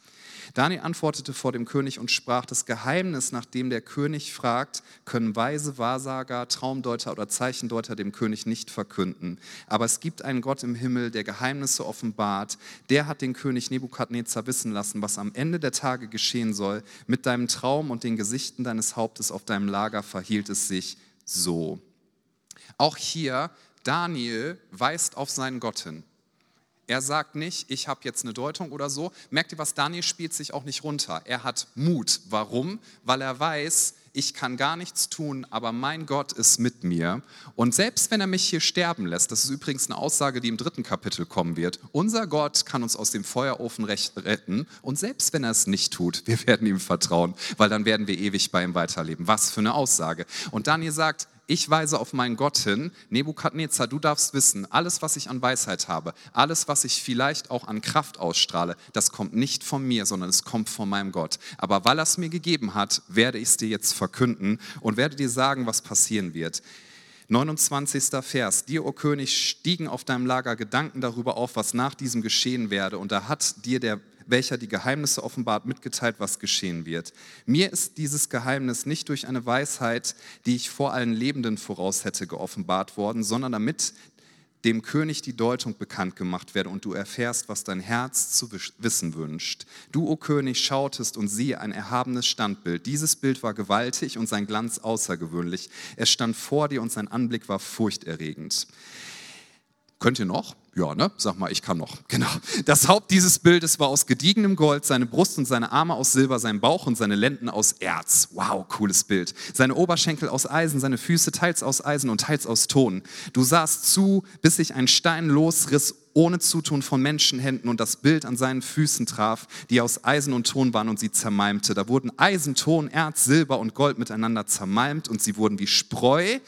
Daniel antwortete vor dem König und sprach, das Geheimnis, nach dem der König fragt, können weise Wahrsager, Traumdeuter oder Zeichendeuter dem König nicht verkünden. Aber es gibt einen Gott im Himmel, der Geheimnisse offenbart. Der hat den König Nebukadnezar wissen lassen, was am Ende der Tage geschehen soll. Mit deinem Traum und den Gesichten deines Hauptes auf deinem Lager verhielt es sich so. Auch hier, Daniel weist auf seinen Gott hin. Er sagt nicht, ich habe jetzt eine Deutung oder so. Merkt ihr was, Daniel spielt sich auch nicht runter. Er hat Mut. Warum? Weil er weiß, ich kann gar nichts tun, aber mein Gott ist mit mir. Und selbst wenn er mich hier sterben lässt, das ist übrigens eine Aussage, die im dritten Kapitel kommen wird, unser Gott kann uns aus dem Feuerofen retten. Und selbst wenn er es nicht tut, wir werden ihm vertrauen, weil dann werden wir ewig bei ihm weiterleben. Was für eine Aussage. Und Daniel sagt, ich weise auf meinen Gott hin. Nebukadnezar, du darfst wissen, alles, was ich an Weisheit habe, alles, was ich vielleicht auch an Kraft ausstrahle, das kommt nicht von mir, sondern es kommt von meinem Gott. Aber weil er es mir gegeben hat, werde ich es dir jetzt verkünden und werde dir sagen, was passieren wird. 29. Vers. Dir, o König, stiegen auf deinem Lager Gedanken darüber auf, was nach diesem geschehen werde. Und da hat dir der welcher die Geheimnisse offenbart, mitgeteilt, was geschehen wird. Mir ist dieses Geheimnis nicht durch eine Weisheit, die ich vor allen Lebenden voraus hätte, geoffenbart worden, sondern damit dem König die Deutung bekannt gemacht werde und du erfährst, was dein Herz zu wissen wünscht. Du, o oh König, schautest und siehe ein erhabenes Standbild. Dieses Bild war gewaltig und sein Glanz außergewöhnlich. Es stand vor dir und sein Anblick war furchterregend. Könnt ihr noch? Ja, ne? Sag mal, ich kann noch. Genau. Das Haupt dieses Bildes war aus gediegenem Gold, seine Brust und seine Arme aus Silber, sein Bauch und seine Lenden aus Erz. Wow, cooles Bild. Seine Oberschenkel aus Eisen, seine Füße teils aus Eisen und teils aus Ton. Du sahst zu, bis sich ein Stein losriss ohne Zutun von Menschenhänden und das Bild an seinen Füßen traf, die aus Eisen und Ton waren und sie zermalmte. Da wurden Eisen, Ton, Erz, Silber und Gold miteinander zermalmt und sie wurden wie Spreu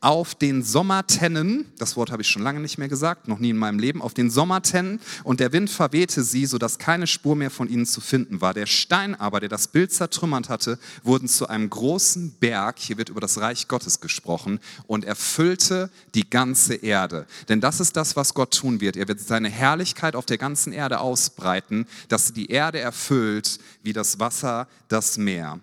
auf den Sommertennen, das Wort habe ich schon lange nicht mehr gesagt, noch nie in meinem Leben, auf den Sommertennen und der Wind verwehte sie, sodass keine Spur mehr von ihnen zu finden war. Der Stein aber, der das Bild zertrümmert hatte, wurden zu einem großen Berg, hier wird über das Reich Gottes gesprochen, und erfüllte die ganze Erde. Denn das ist das, was Gott tun wird. Er wird seine Herrlichkeit auf der ganzen Erde ausbreiten, dass sie die Erde erfüllt wie das Wasser das Meer.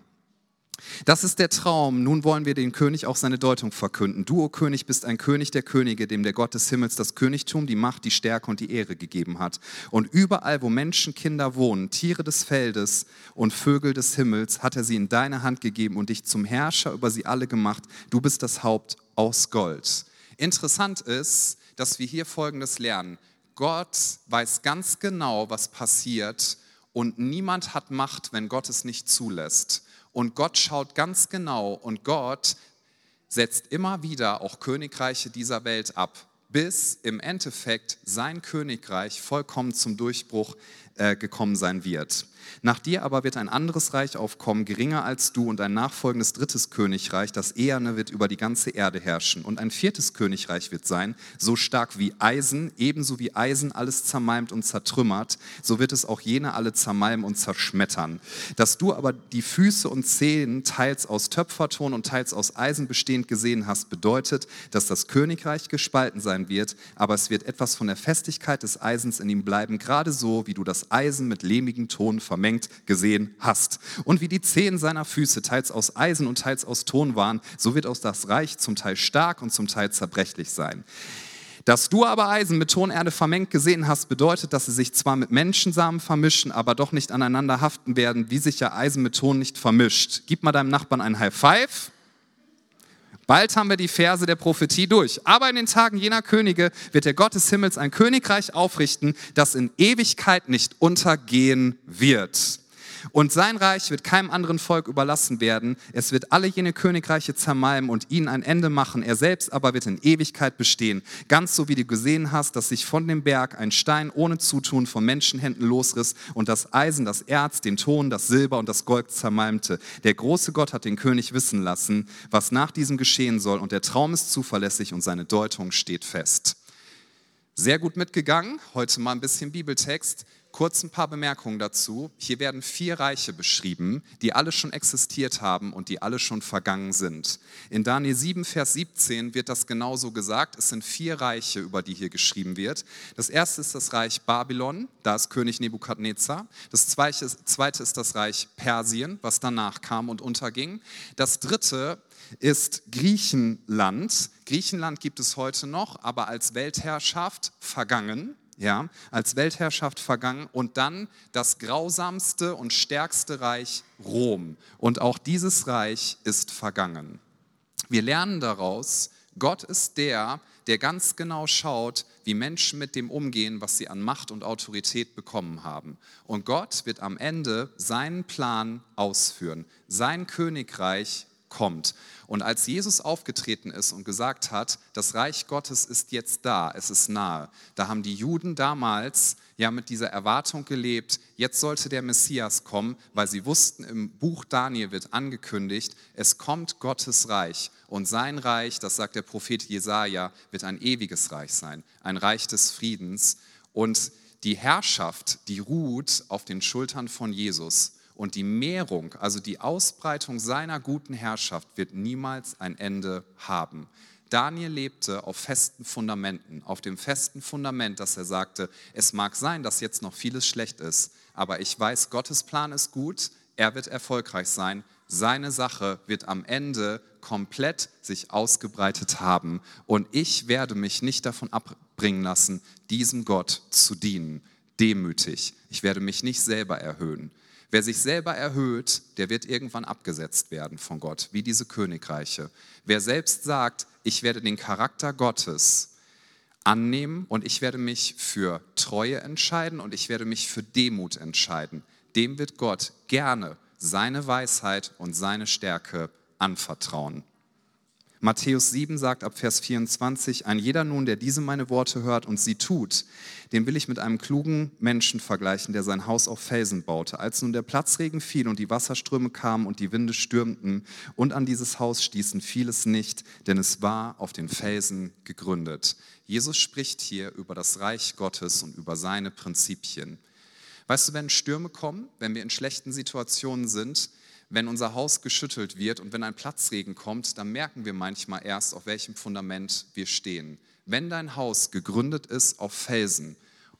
Das ist der Traum. Nun wollen wir den König auch seine Deutung verkünden. Du, o oh König, bist ein König der Könige, dem der Gott des Himmels das Königtum, die Macht, die Stärke und die Ehre gegeben hat. Und überall, wo Menschen, Kinder wohnen, Tiere des Feldes und Vögel des Himmels, hat er sie in deine Hand gegeben und dich zum Herrscher über sie alle gemacht. Du bist das Haupt aus Gold. Interessant ist, dass wir hier Folgendes lernen. Gott weiß ganz genau, was passiert und niemand hat Macht, wenn Gott es nicht zulässt. Und Gott schaut ganz genau und Gott setzt immer wieder auch Königreiche dieser Welt ab. bis im Endeffekt sein Königreich vollkommen zum Durchbruch äh, gekommen sein wird. Nach dir aber wird ein anderes Reich aufkommen, geringer als du, und ein nachfolgendes drittes Königreich, das eherne wird über die ganze Erde herrschen. Und ein viertes Königreich wird sein, so stark wie Eisen, ebenso wie Eisen alles zermalmt und zertrümmert, so wird es auch jene alle zermalmen und zerschmettern. Dass du aber die Füße und Zehen teils aus Töpferton und teils aus Eisen bestehend gesehen hast, bedeutet, dass das Königreich gespalten sein wird, aber es wird etwas von der Festigkeit des Eisens in ihm bleiben, gerade so, wie du das Eisen mit lehmigem Ton vermehrt vermengt gesehen hast. Und wie die Zehen seiner Füße teils aus Eisen und teils aus Ton waren, so wird aus das Reich zum Teil stark und zum Teil zerbrechlich sein. Dass du aber Eisen mit Tonerde vermengt gesehen hast, bedeutet, dass sie sich zwar mit Menschensamen vermischen, aber doch nicht aneinander haften werden, wie sich ja Eisen mit Ton nicht vermischt. Gib mal deinem Nachbarn ein High Five. Bald haben wir die Verse der Prophetie durch. Aber in den Tagen jener Könige wird der Gott des Himmels ein Königreich aufrichten, das in Ewigkeit nicht untergehen wird. Und sein Reich wird keinem anderen Volk überlassen werden. Es wird alle jene Königreiche zermalmen und ihnen ein Ende machen. Er selbst aber wird in Ewigkeit bestehen. Ganz so wie du gesehen hast, dass sich von dem Berg ein Stein ohne Zutun von Menschenhänden losriss und das Eisen, das Erz, den Ton, das Silber und das Gold zermalmte. Der große Gott hat den König wissen lassen, was nach diesem geschehen soll. Und der Traum ist zuverlässig und seine Deutung steht fest. Sehr gut mitgegangen. Heute mal ein bisschen Bibeltext. Kurz ein paar Bemerkungen dazu. Hier werden vier Reiche beschrieben, die alle schon existiert haben und die alle schon vergangen sind. In Daniel 7, Vers 17 wird das genauso gesagt. Es sind vier Reiche, über die hier geschrieben wird. Das erste ist das Reich Babylon, da ist König Nebukadnezar. Das zweite ist das Reich Persien, was danach kam und unterging. Das dritte ist Griechenland. Griechenland gibt es heute noch, aber als Weltherrschaft vergangen ja, als Weltherrschaft vergangen und dann das grausamste und stärkste Reich Rom. Und auch dieses Reich ist vergangen. Wir lernen daraus, Gott ist der, der ganz genau schaut, wie Menschen mit dem umgehen, was sie an Macht und Autorität bekommen haben. Und Gott wird am Ende seinen Plan ausführen. Sein Königreich kommt. Und als Jesus aufgetreten ist und gesagt hat, das Reich Gottes ist jetzt da, es ist nahe, da haben die Juden damals ja mit dieser Erwartung gelebt, jetzt sollte der Messias kommen, weil sie wussten, im Buch Daniel wird angekündigt, es kommt Gottes Reich. Und sein Reich, das sagt der Prophet Jesaja, wird ein ewiges Reich sein, ein Reich des Friedens. Und die Herrschaft, die ruht auf den Schultern von Jesus. Und die Mehrung, also die Ausbreitung seiner guten Herrschaft wird niemals ein Ende haben. Daniel lebte auf festen Fundamenten, auf dem festen Fundament, dass er sagte, es mag sein, dass jetzt noch vieles schlecht ist, aber ich weiß, Gottes Plan ist gut, er wird erfolgreich sein, seine Sache wird am Ende komplett sich ausgebreitet haben und ich werde mich nicht davon abbringen lassen, diesem Gott zu dienen, demütig. Ich werde mich nicht selber erhöhen. Wer sich selber erhöht, der wird irgendwann abgesetzt werden von Gott, wie diese Königreiche. Wer selbst sagt, ich werde den Charakter Gottes annehmen und ich werde mich für Treue entscheiden und ich werde mich für Demut entscheiden, dem wird Gott gerne seine Weisheit und seine Stärke anvertrauen. Matthäus 7 sagt ab Vers 24, ein jeder nun, der diese meine Worte hört und sie tut, den will ich mit einem klugen Menschen vergleichen, der sein Haus auf Felsen baute. Als nun der Platzregen fiel und die Wasserströme kamen und die Winde stürmten und an dieses Haus stießen, fiel es nicht, denn es war auf den Felsen gegründet. Jesus spricht hier über das Reich Gottes und über seine Prinzipien. Weißt du, wenn Stürme kommen, wenn wir in schlechten Situationen sind, wenn unser Haus geschüttelt wird und wenn ein Platzregen kommt, dann merken wir manchmal erst, auf welchem Fundament wir stehen. Wenn dein Haus gegründet ist auf Felsen,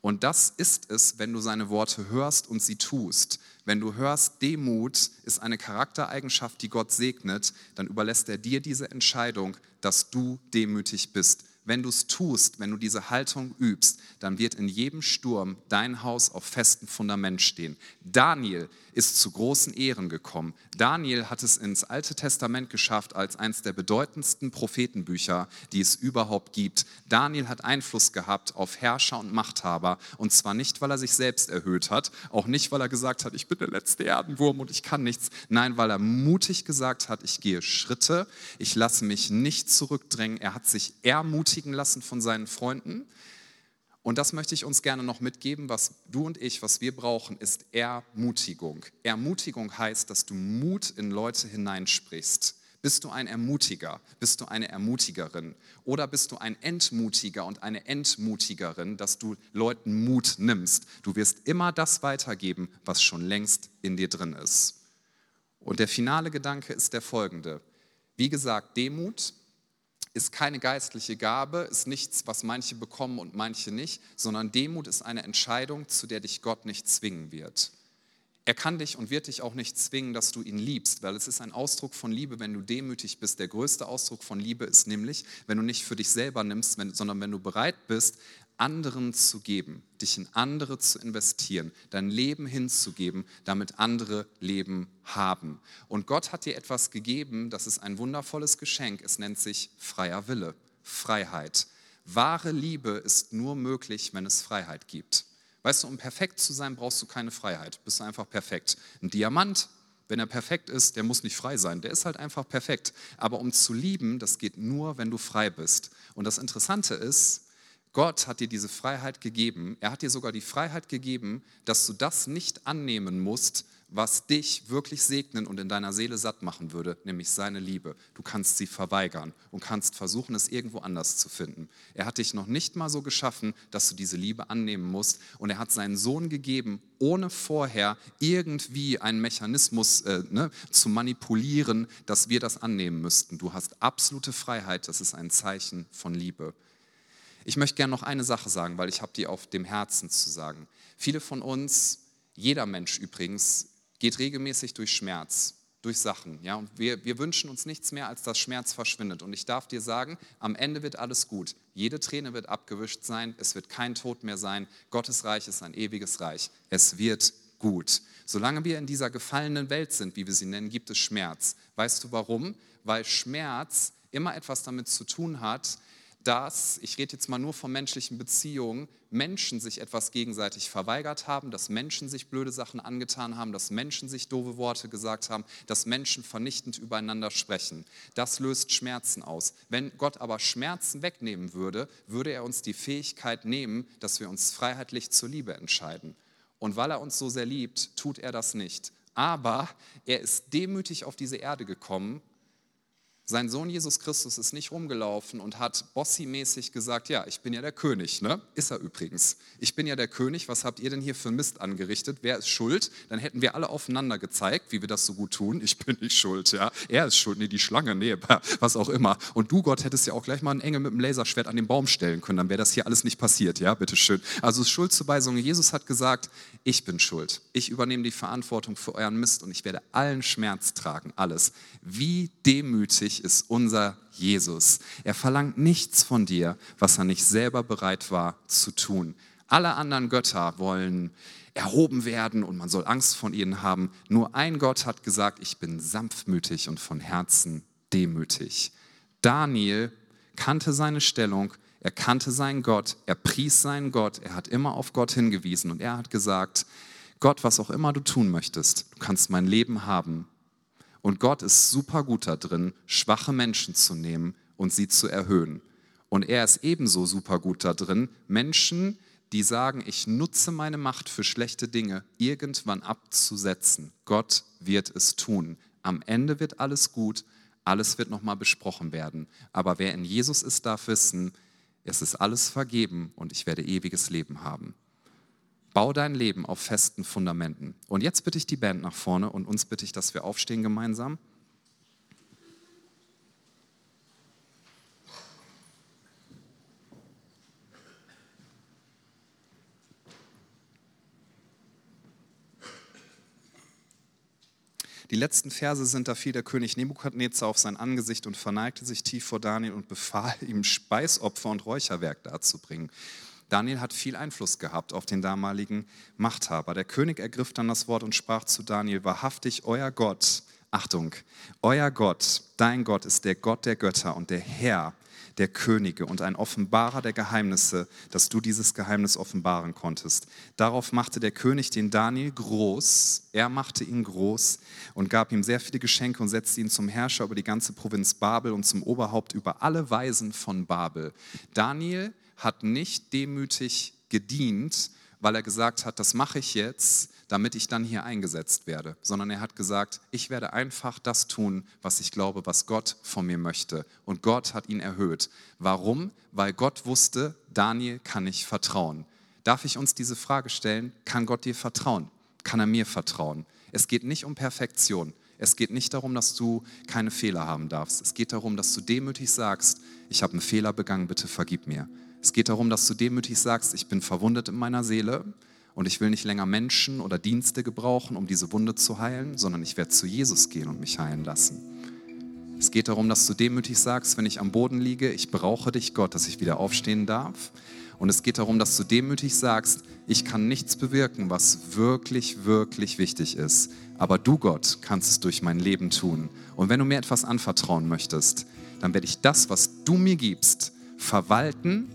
und das ist es, wenn du seine Worte hörst und sie tust. Wenn du hörst, Demut ist eine Charaktereigenschaft, die Gott segnet, dann überlässt er dir diese Entscheidung, dass du demütig bist. Wenn du es tust, wenn du diese Haltung übst, dann wird in jedem Sturm dein Haus auf festem Fundament stehen. Daniel ist zu großen Ehren gekommen. Daniel hat es ins Alte Testament geschafft als eines der bedeutendsten Prophetenbücher, die es überhaupt gibt. Daniel hat Einfluss gehabt auf Herrscher und Machthaber und zwar nicht, weil er sich selbst erhöht hat, auch nicht, weil er gesagt hat, ich bin der letzte Erdenwurm und ich kann nichts. Nein, weil er mutig gesagt hat, ich gehe Schritte, ich lasse mich nicht zurückdrängen. Er hat sich ermutigt ermutigen lassen von seinen Freunden. Und das möchte ich uns gerne noch mitgeben, was du und ich, was wir brauchen, ist Ermutigung. Ermutigung heißt, dass du Mut in Leute hineinsprichst. Bist du ein Ermutiger? Bist du eine Ermutigerin? Oder bist du ein Entmutiger und eine Entmutigerin, dass du Leuten Mut nimmst? Du wirst immer das weitergeben, was schon längst in dir drin ist. Und der finale Gedanke ist der folgende. Wie gesagt, Demut ist keine geistliche Gabe, ist nichts, was manche bekommen und manche nicht, sondern Demut ist eine Entscheidung, zu der dich Gott nicht zwingen wird. Er kann dich und wird dich auch nicht zwingen, dass du ihn liebst, weil es ist ein Ausdruck von Liebe, wenn du demütig bist. Der größte Ausdruck von Liebe ist nämlich, wenn du nicht für dich selber nimmst, sondern wenn du bereit bist, anderen zu geben, dich in andere zu investieren, dein Leben hinzugeben, damit andere Leben haben. Und Gott hat dir etwas gegeben, das ist ein wundervolles Geschenk. Es nennt sich freier Wille, Freiheit. Wahre Liebe ist nur möglich, wenn es Freiheit gibt. Weißt du, um perfekt zu sein, brauchst du keine Freiheit. Bist du einfach perfekt. Ein Diamant, wenn er perfekt ist, der muss nicht frei sein. Der ist halt einfach perfekt. Aber um zu lieben, das geht nur, wenn du frei bist. Und das Interessante ist, Gott hat dir diese Freiheit gegeben. Er hat dir sogar die Freiheit gegeben, dass du das nicht annehmen musst, was dich wirklich segnen und in deiner Seele satt machen würde, nämlich seine Liebe. Du kannst sie verweigern und kannst versuchen, es irgendwo anders zu finden. Er hat dich noch nicht mal so geschaffen, dass du diese Liebe annehmen musst. Und er hat seinen Sohn gegeben, ohne vorher irgendwie einen Mechanismus äh, ne, zu manipulieren, dass wir das annehmen müssten. Du hast absolute Freiheit, das ist ein Zeichen von Liebe. Ich möchte gerne noch eine Sache sagen, weil ich habe die auf dem Herzen zu sagen. Viele von uns, jeder Mensch übrigens, geht regelmäßig durch Schmerz, durch Sachen. Ja? Und wir, wir wünschen uns nichts mehr, als dass Schmerz verschwindet. Und ich darf dir sagen, am Ende wird alles gut. Jede Träne wird abgewischt sein, es wird kein Tod mehr sein. Gottes Reich ist ein ewiges Reich. Es wird gut. Solange wir in dieser gefallenen Welt sind, wie wir sie nennen, gibt es Schmerz. Weißt du warum? Weil Schmerz immer etwas damit zu tun hat, dass, ich rede jetzt mal nur von menschlichen Beziehungen, Menschen sich etwas gegenseitig verweigert haben, dass Menschen sich blöde Sachen angetan haben, dass Menschen sich doofe Worte gesagt haben, dass Menschen vernichtend übereinander sprechen. Das löst Schmerzen aus. Wenn Gott aber Schmerzen wegnehmen würde, würde er uns die Fähigkeit nehmen, dass wir uns freiheitlich zur Liebe entscheiden. Und weil er uns so sehr liebt, tut er das nicht. Aber er ist demütig auf diese Erde gekommen, sein Sohn Jesus Christus ist nicht rumgelaufen und hat bossy-mäßig gesagt, ja, ich bin ja der König, ne? Ist er übrigens. Ich bin ja der König, was habt ihr denn hier für Mist angerichtet? Wer ist schuld? Dann hätten wir alle aufeinander gezeigt, wie wir das so gut tun. Ich bin nicht schuld, ja. Er ist schuld, nee, die Schlange, nee, was auch immer. Und du, Gott, hättest ja auch gleich mal einen Engel mit einem Laserschwert an den Baum stellen können, dann wäre das hier alles nicht passiert, ja, bitteschön. Also Schuldzuweisung, Jesus hat gesagt, ich bin schuld. Ich übernehme die Verantwortung für euren Mist und ich werde allen Schmerz tragen, alles. Wie demütig Ist unser Jesus. Er verlangt nichts von dir, was er nicht selber bereit war zu tun. Alle anderen Götter wollen erhoben werden und man soll Angst von ihnen haben. Nur ein Gott hat gesagt, ich bin sanftmütig und von Herzen demütig. Daniel kannte seine Stellung, er kannte seinen Gott, er pries seinen Gott, er hat immer auf Gott hingewiesen und er hat gesagt, Gott, was auch immer du tun möchtest, du kannst mein Leben haben, und Gott ist super gut da schwache Menschen zu nehmen und sie zu erhöhen. Und er ist ebenso super gut da Menschen, die sagen, ich nutze meine Macht für schlechte Dinge, irgendwann abzusetzen. Gott wird es tun. Am Ende wird alles gut, alles wird nochmal besprochen werden. Aber wer in Jesus ist, darf wissen, es ist alles vergeben und ich werde ewiges Leben haben. Bau dein Leben auf festen Fundamenten. Und jetzt bitte ich die Band nach vorne und uns bitte ich, dass wir aufstehen gemeinsam. Die letzten Verse sind, da fiel der König Nebukadnezar auf sein Angesicht und verneigte sich tief vor Daniel und befahl ihm, Speisopfer und Räucherwerk darzubringen. Daniel hat viel Einfluss gehabt auf den damaligen Machthaber. Der König ergriff dann das Wort und sprach zu Daniel, wahrhaftig, euer Gott, Achtung, euer Gott, dein Gott ist der Gott der Götter und der Herr der Könige und ein Offenbarer der Geheimnisse, dass du dieses Geheimnis offenbaren konntest. Darauf machte der König den Daniel groß, er machte ihn groß und gab ihm sehr viele Geschenke und setzte ihn zum Herrscher über die ganze Provinz Babel und zum Oberhaupt über alle Weisen von Babel. Daniel hat nicht demütig gedient, weil er gesagt hat, das mache ich jetzt, damit ich dann hier eingesetzt werde, sondern er hat gesagt, ich werde einfach das tun, was ich glaube, was Gott von mir möchte. Und Gott hat ihn erhöht. Warum? Weil Gott wusste, Daniel kann ich vertrauen. Darf ich uns diese Frage stellen? Kann Gott dir vertrauen? Kann er mir vertrauen? Es geht nicht um Perfektion. Es geht nicht darum, dass du keine Fehler haben darfst. Es geht darum, dass du demütig sagst, ich habe einen Fehler begangen, bitte vergib mir. Es geht darum, dass du demütig sagst, ich bin verwundet in meiner Seele und ich will nicht länger Menschen oder Dienste gebrauchen, um diese Wunde zu heilen, sondern ich werde zu Jesus gehen und mich heilen lassen. Es geht darum, dass du demütig sagst, wenn ich am Boden liege, ich brauche dich, Gott, dass ich wieder aufstehen darf. Und es geht darum, dass du demütig sagst, ich kann nichts bewirken, was wirklich, wirklich wichtig ist. Aber du, Gott, kannst es durch mein Leben tun. Und wenn du mir etwas anvertrauen möchtest, dann werde ich das, was du mir gibst, verwalten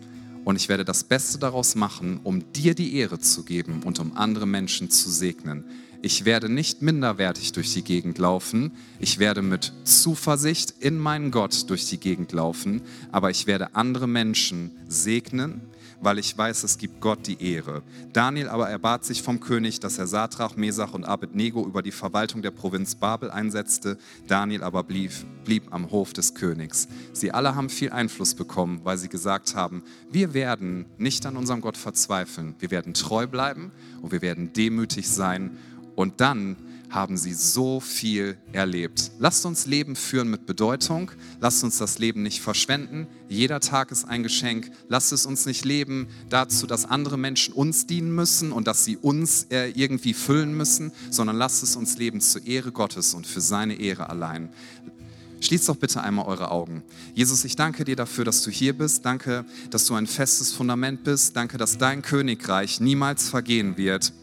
und ich werde das Beste daraus machen, um dir die Ehre zu geben und um andere Menschen zu segnen. Ich werde nicht minderwertig durch die Gegend laufen. Ich werde mit Zuversicht in meinen Gott durch die Gegend laufen. Aber ich werde andere Menschen segnen weil ich weiß, es gibt Gott die Ehre. Daniel aber erbat sich vom König, dass er Satrach, Mesach und Abednego über die Verwaltung der Provinz Babel einsetzte. Daniel aber blieb, blieb am Hof des Königs. Sie alle haben viel Einfluss bekommen, weil sie gesagt haben, wir werden nicht an unserem Gott verzweifeln. Wir werden treu bleiben und wir werden demütig sein. Und dann haben sie so viel erlebt. Lasst uns Leben führen mit Bedeutung. Lasst uns das Leben nicht verschwenden. Jeder Tag ist ein Geschenk. Lasst es uns nicht leben dazu, dass andere Menschen uns dienen müssen und dass sie uns äh, irgendwie füllen müssen, sondern lasst es uns leben zur Ehre Gottes und für seine Ehre allein. Schließt doch bitte einmal eure Augen. Jesus, ich danke dir dafür, dass du hier bist. Danke, dass du ein festes Fundament bist. Danke, dass dein Königreich niemals vergehen wird.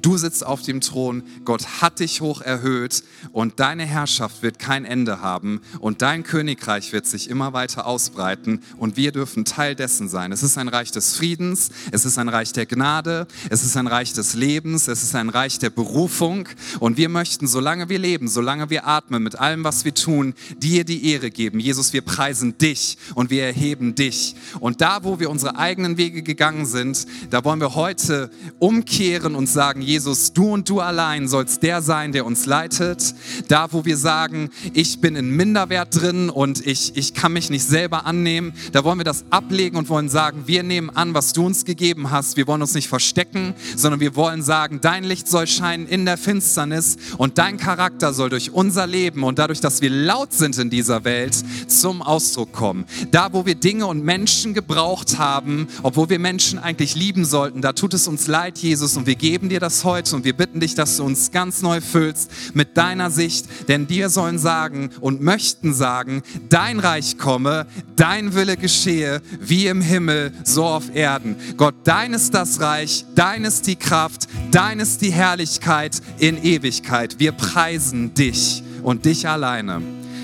Du sitzt auf dem Thron, Gott hat dich hoch erhöht und deine Herrschaft wird kein Ende haben und dein Königreich wird sich immer weiter ausbreiten und wir dürfen Teil dessen sein. Es ist ein Reich des Friedens, es ist ein Reich der Gnade, es ist ein Reich des Lebens, es ist ein Reich der Berufung und wir möchten, solange wir leben, solange wir atmen, mit allem, was wir tun, dir die Ehre geben. Jesus, wir preisen dich und wir erheben dich. Und da, wo wir unsere eigenen Wege gegangen sind, da wollen wir heute umkehren und sagen, sagen, Jesus, du und du allein sollst der sein, der uns leitet. Da, wo wir sagen, ich bin in Minderwert drin und ich, ich kann mich nicht selber annehmen, da wollen wir das ablegen und wollen sagen, wir nehmen an, was du uns gegeben hast. Wir wollen uns nicht verstecken, sondern wir wollen sagen, dein Licht soll scheinen in der Finsternis und dein Charakter soll durch unser Leben und dadurch, dass wir laut sind in dieser Welt, zum Ausdruck kommen. Da, wo wir Dinge und Menschen gebraucht haben, obwohl wir Menschen eigentlich lieben sollten, da tut es uns leid, Jesus, und wir geben dir das heute und wir bitten dich, dass du uns ganz neu füllst mit deiner Sicht, denn dir sollen sagen und möchten sagen, dein Reich komme, dein Wille geschehe, wie im Himmel, so auf Erden. Gott, dein ist das Reich, dein ist die Kraft, dein ist die Herrlichkeit in Ewigkeit. Wir preisen dich und dich alleine.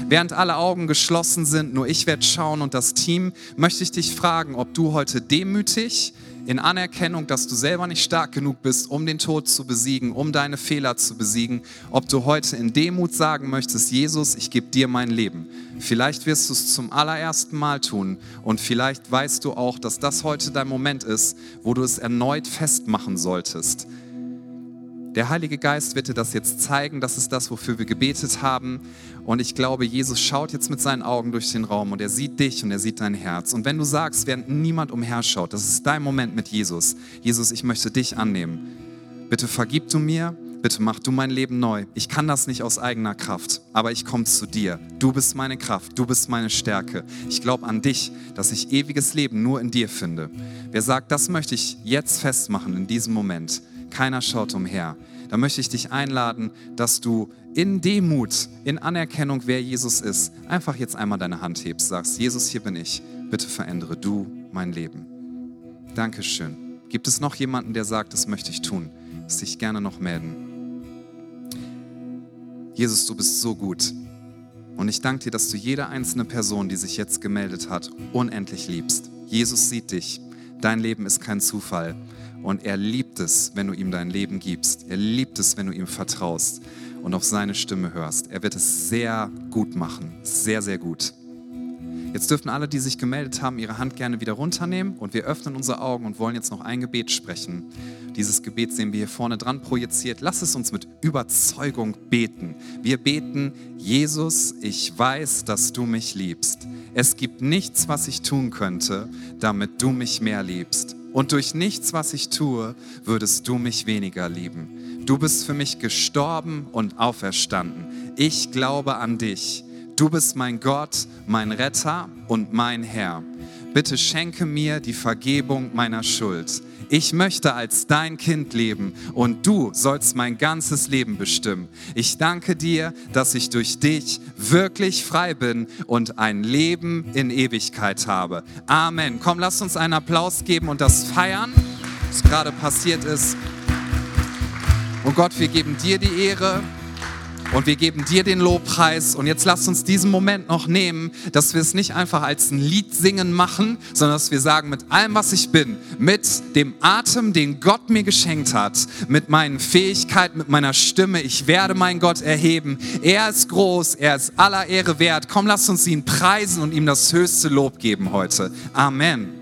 Während alle Augen geschlossen sind, nur ich werde schauen und das Team, möchte ich dich fragen, ob du heute demütig in Anerkennung, dass du selber nicht stark genug bist, um den Tod zu besiegen, um deine Fehler zu besiegen, ob du heute in Demut sagen möchtest, Jesus, ich gebe dir mein Leben. Vielleicht wirst du es zum allerersten Mal tun und vielleicht weißt du auch, dass das heute dein Moment ist, wo du es erneut festmachen solltest. Der Heilige Geist wird dir das jetzt zeigen. Das ist das, wofür wir gebetet haben. Und ich glaube, Jesus schaut jetzt mit seinen Augen durch den Raum und er sieht dich und er sieht dein Herz. Und wenn du sagst, während niemand umherschaut, das ist dein Moment mit Jesus. Jesus, ich möchte dich annehmen. Bitte vergib du mir. Bitte mach du mein Leben neu. Ich kann das nicht aus eigener Kraft, aber ich komme zu dir. Du bist meine Kraft, du bist meine Stärke. Ich glaube an dich, dass ich ewiges Leben nur in dir finde. Wer sagt, das möchte ich jetzt festmachen in diesem Moment, keiner schaut umher. Da möchte ich dich einladen, dass du in Demut, in Anerkennung, wer Jesus ist, einfach jetzt einmal deine Hand hebst, sagst, Jesus, hier bin ich, bitte verändere du mein Leben. Dankeschön. Gibt es noch jemanden, der sagt, das möchte ich tun? Dass dich gerne noch melden. Jesus, du bist so gut. Und ich danke dir, dass du jede einzelne Person, die sich jetzt gemeldet hat, unendlich liebst. Jesus sieht dich. Dein Leben ist kein Zufall. Und er liebt es, wenn du ihm dein Leben gibst. Er liebt es, wenn du ihm vertraust und auf seine Stimme hörst. Er wird es sehr gut machen. Sehr, sehr gut. Jetzt dürfen alle, die sich gemeldet haben, ihre Hand gerne wieder runternehmen und wir öffnen unsere Augen und wollen jetzt noch ein Gebet sprechen. Dieses Gebet sehen wir hier vorne dran projiziert. Lass es uns mit Überzeugung beten. Wir beten, Jesus, ich weiß, dass du mich liebst. Es gibt nichts, was ich tun könnte, damit du mich mehr liebst. Und durch nichts, was ich tue, würdest du mich weniger lieben. Du bist für mich gestorben und auferstanden. Ich glaube an dich. Du bist mein Gott, mein Retter und mein Herr. Bitte schenke mir die Vergebung meiner Schuld. Ich möchte als dein Kind leben und du sollst mein ganzes Leben bestimmen. Ich danke dir, dass ich durch dich wirklich frei bin und ein Leben in Ewigkeit habe. Amen. Komm, lass uns einen Applaus geben und das feiern, was gerade passiert ist. Und Gott, wir geben dir die Ehre. Und wir geben dir den Lobpreis. Und jetzt lass uns diesen Moment noch nehmen, dass wir es nicht einfach als ein Lied singen machen, sondern dass wir sagen, mit allem, was ich bin, mit dem Atem, den Gott mir geschenkt hat, mit meinen Fähigkeiten, mit meiner Stimme, ich werde meinen Gott erheben. Er ist groß, er ist aller Ehre wert. Komm, lass uns ihn preisen und ihm das höchste Lob geben heute. Amen.